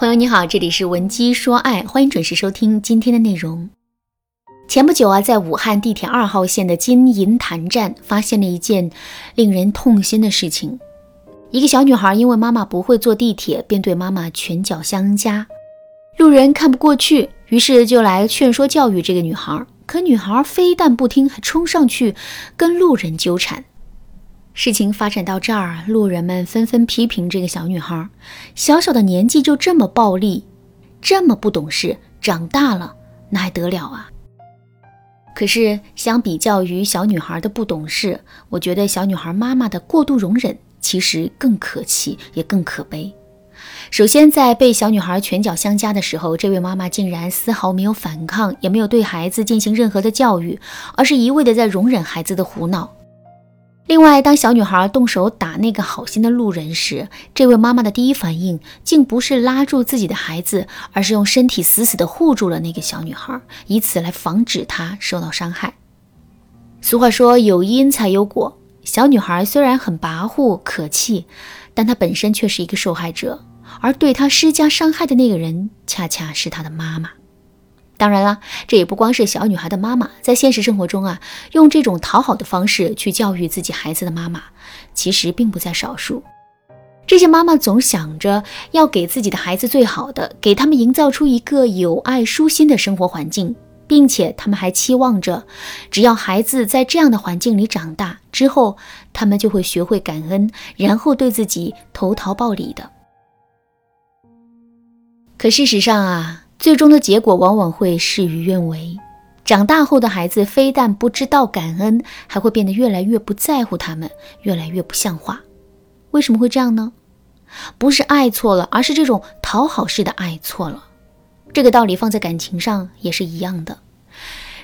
朋友你好，这里是文姬说爱，欢迎准时收听今天的内容。前不久啊，在武汉地铁二号线的金银潭站，发现了一件令人痛心的事情：一个小女孩因为妈妈不会坐地铁，便对妈妈拳脚相加。路人看不过去，于是就来劝说教育这个女孩。可女孩非但不听，还冲上去跟路人纠缠。事情发展到这儿，路人们纷纷批评这个小女孩，小小的年纪就这么暴力，这么不懂事，长大了那还得了啊？可是相比较于小女孩的不懂事，我觉得小女孩妈妈的过度容忍其实更可气，也更可悲。首先，在被小女孩拳脚相加的时候，这位妈妈竟然丝毫没有反抗，也没有对孩子进行任何的教育，而是一味的在容忍孩子的胡闹。另外，当小女孩动手打那个好心的路人时，这位妈妈的第一反应竟不是拉住自己的孩子，而是用身体死死地护住了那个小女孩，以此来防止她受到伤害。俗话说：“有因才有果。”小女孩虽然很跋扈可气，但她本身却是一个受害者，而对她施加伤害的那个人，恰恰是她的妈妈。当然了，这也不光是小女孩的妈妈，在现实生活中啊，用这种讨好的方式去教育自己孩子的妈妈，其实并不在少数。这些妈妈总想着要给自己的孩子最好的，给他们营造出一个有爱舒心的生活环境，并且他们还期望着，只要孩子在这样的环境里长大之后，他们就会学会感恩，然后对自己投桃报李的。可事实上啊。最终的结果往往会事与愿违。长大后的孩子非但不知道感恩，还会变得越来越不在乎他们，越来越不像话。为什么会这样呢？不是爱错了，而是这种讨好式的爱错了。这个道理放在感情上也是一样的。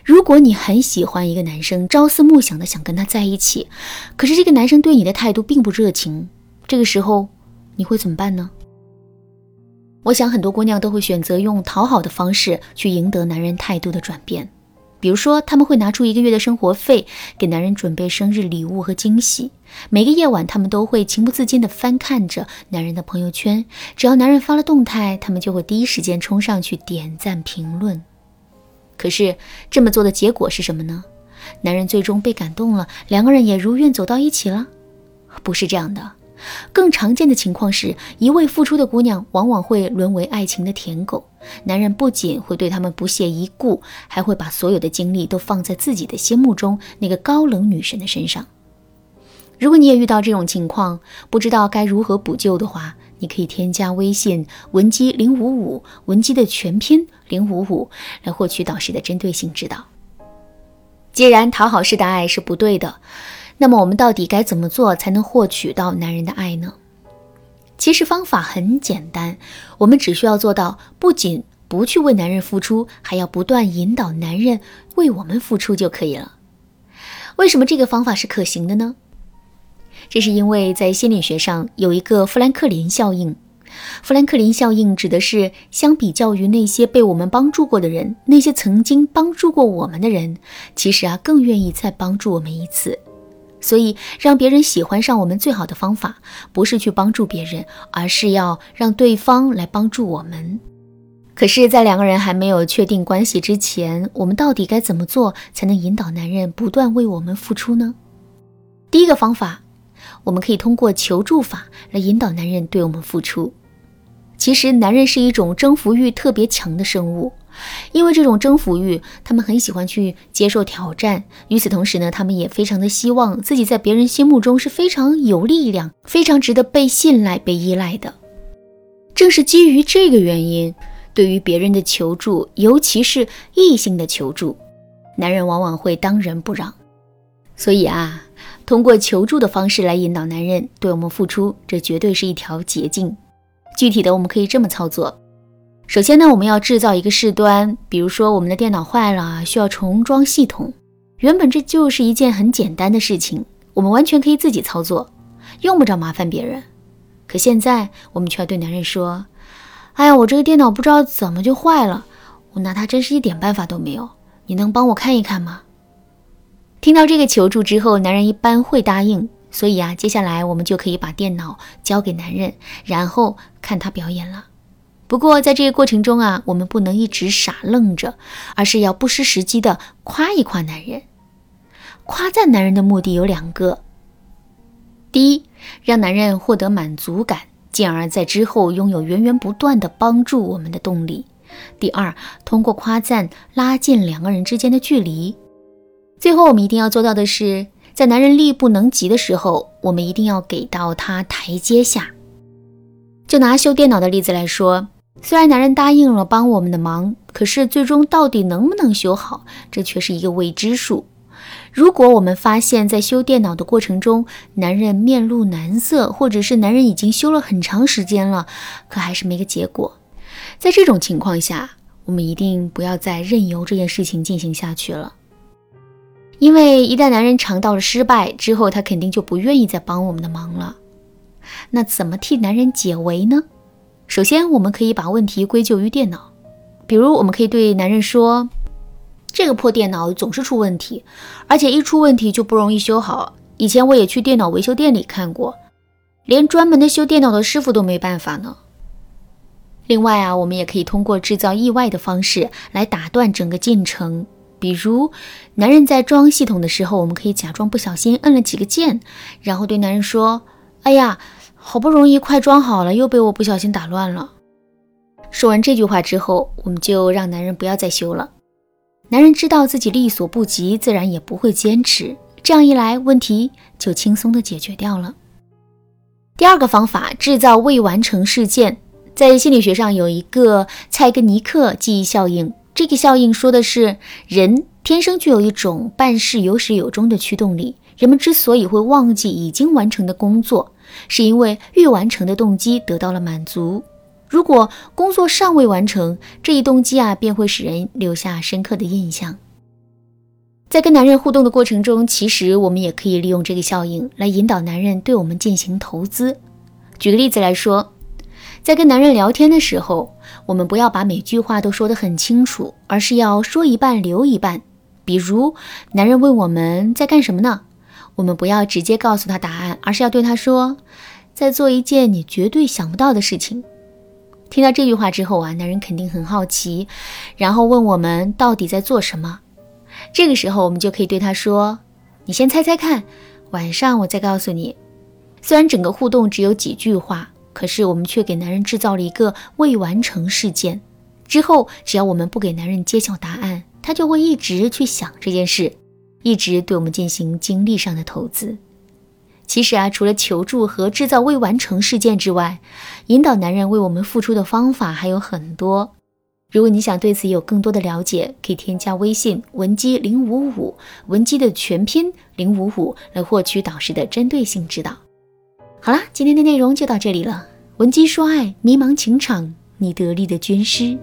如果你很喜欢一个男生，朝思暮想的想跟他在一起，可是这个男生对你的态度并不热情，这个时候你会怎么办呢？我想很多姑娘都会选择用讨好的方式去赢得男人态度的转变，比如说他们会拿出一个月的生活费给男人准备生日礼物和惊喜，每个夜晚他们都会情不自禁地翻看着男人的朋友圈，只要男人发了动态，他们就会第一时间冲上去点赞评论。可是这么做的结果是什么呢？男人最终被感动了，两个人也如愿走到一起了？不是这样的。更常见的情况是，一味付出的姑娘往往会沦为爱情的舔狗。男人不仅会对他们不屑一顾，还会把所有的精力都放在自己的心目中那个高冷女神的身上。如果你也遇到这种情况，不知道该如何补救的话，你可以添加微信文姬零五五，文姬的全拼零五五，来获取导师的针对性指导。既然讨好式的爱是不对的。那么我们到底该怎么做才能获取到男人的爱呢？其实方法很简单，我们只需要做到不仅不去为男人付出，还要不断引导男人为我们付出就可以了。为什么这个方法是可行的呢？这是因为在心理学上有一个富兰克林效应。富兰克林效应指的是，相比较于那些被我们帮助过的人，那些曾经帮助过我们的人，其实啊更愿意再帮助我们一次。所以，让别人喜欢上我们最好的方法，不是去帮助别人，而是要让对方来帮助我们。可是，在两个人还没有确定关系之前，我们到底该怎么做才能引导男人不断为我们付出呢？第一个方法，我们可以通过求助法来引导男人对我们付出。其实，男人是一种征服欲特别强的生物。因为这种征服欲，他们很喜欢去接受挑战。与此同时呢，他们也非常的希望自己在别人心目中是非常有力量、非常值得被信赖、被依赖的。正是基于这个原因，对于别人的求助，尤其是异性的求助，男人往往会当仁不让。所以啊，通过求助的方式来引导男人对我们付出，这绝对是一条捷径。具体的，我们可以这么操作。首先呢，我们要制造一个事端，比如说我们的电脑坏了，需要重装系统。原本这就是一件很简单的事情，我们完全可以自己操作，用不着麻烦别人。可现在我们却要对男人说：“哎呀，我这个电脑不知道怎么就坏了，我拿它真是一点办法都没有，你能帮我看一看吗？”听到这个求助之后，男人一般会答应。所以啊，接下来我们就可以把电脑交给男人，然后看他表演了。不过在这个过程中啊，我们不能一直傻愣着，而是要不失时机的夸一夸男人。夸赞男人的目的有两个：第一，让男人获得满足感，进而在之后拥有源源不断的帮助我们的动力；第二，通过夸赞拉近两个人之间的距离。最后，我们一定要做到的是，在男人力不能及的时候，我们一定要给到他台阶下。就拿修电脑的例子来说。虽然男人答应了帮我们的忙，可是最终到底能不能修好，这却是一个未知数。如果我们发现，在修电脑的过程中，男人面露难色，或者是男人已经修了很长时间了，可还是没个结果，在这种情况下，我们一定不要再任由这件事情进行下去了。因为一旦男人尝到了失败之后，他肯定就不愿意再帮我们的忙了。那怎么替男人解围呢？首先，我们可以把问题归咎于电脑，比如我们可以对男人说：“这个破电脑总是出问题，而且一出问题就不容易修好。以前我也去电脑维修店里看过，连专门的修电脑的师傅都没办法呢。”另外啊，我们也可以通过制造意外的方式来打断整个进程，比如男人在装系统的时候，我们可以假装不小心摁了几个键，然后对男人说：“哎呀。”好不容易快装好了，又被我不小心打乱了。说完这句话之后，我们就让男人不要再修了。男人知道自己力所不及，自然也不会坚持。这样一来，问题就轻松的解决掉了。第二个方法，制造未完成事件。在心理学上有一个蔡根尼克记忆效应，这个效应说的是人天生具有一种办事有始有终的驱动力。人们之所以会忘记已经完成的工作，是因为欲完成的动机得到了满足。如果工作尚未完成，这一动机啊便会使人留下深刻的印象。在跟男人互动的过程中，其实我们也可以利用这个效应来引导男人对我们进行投资。举个例子来说，在跟男人聊天的时候，我们不要把每句话都说得很清楚，而是要说一半留一半。比如，男人问我们在干什么呢？我们不要直接告诉他答案，而是要对他说，在做一件你绝对想不到的事情。听到这句话之后啊，男人肯定很好奇，然后问我们到底在做什么。这个时候，我们就可以对他说：“你先猜猜看，晚上我再告诉你。”虽然整个互动只有几句话，可是我们却给男人制造了一个未完成事件。之后，只要我们不给男人揭晓答案，他就会一直去想这件事。一直对我们进行精力上的投资。其实啊，除了求助和制造未完成事件之外，引导男人为我们付出的方法还有很多。如果你想对此有更多的了解，可以添加微信文姬零五五，文姬的全拼零五五，来获取导师的针对性指导。好啦，今天的内容就到这里了。文姬说爱，迷茫情场，你得力的军师。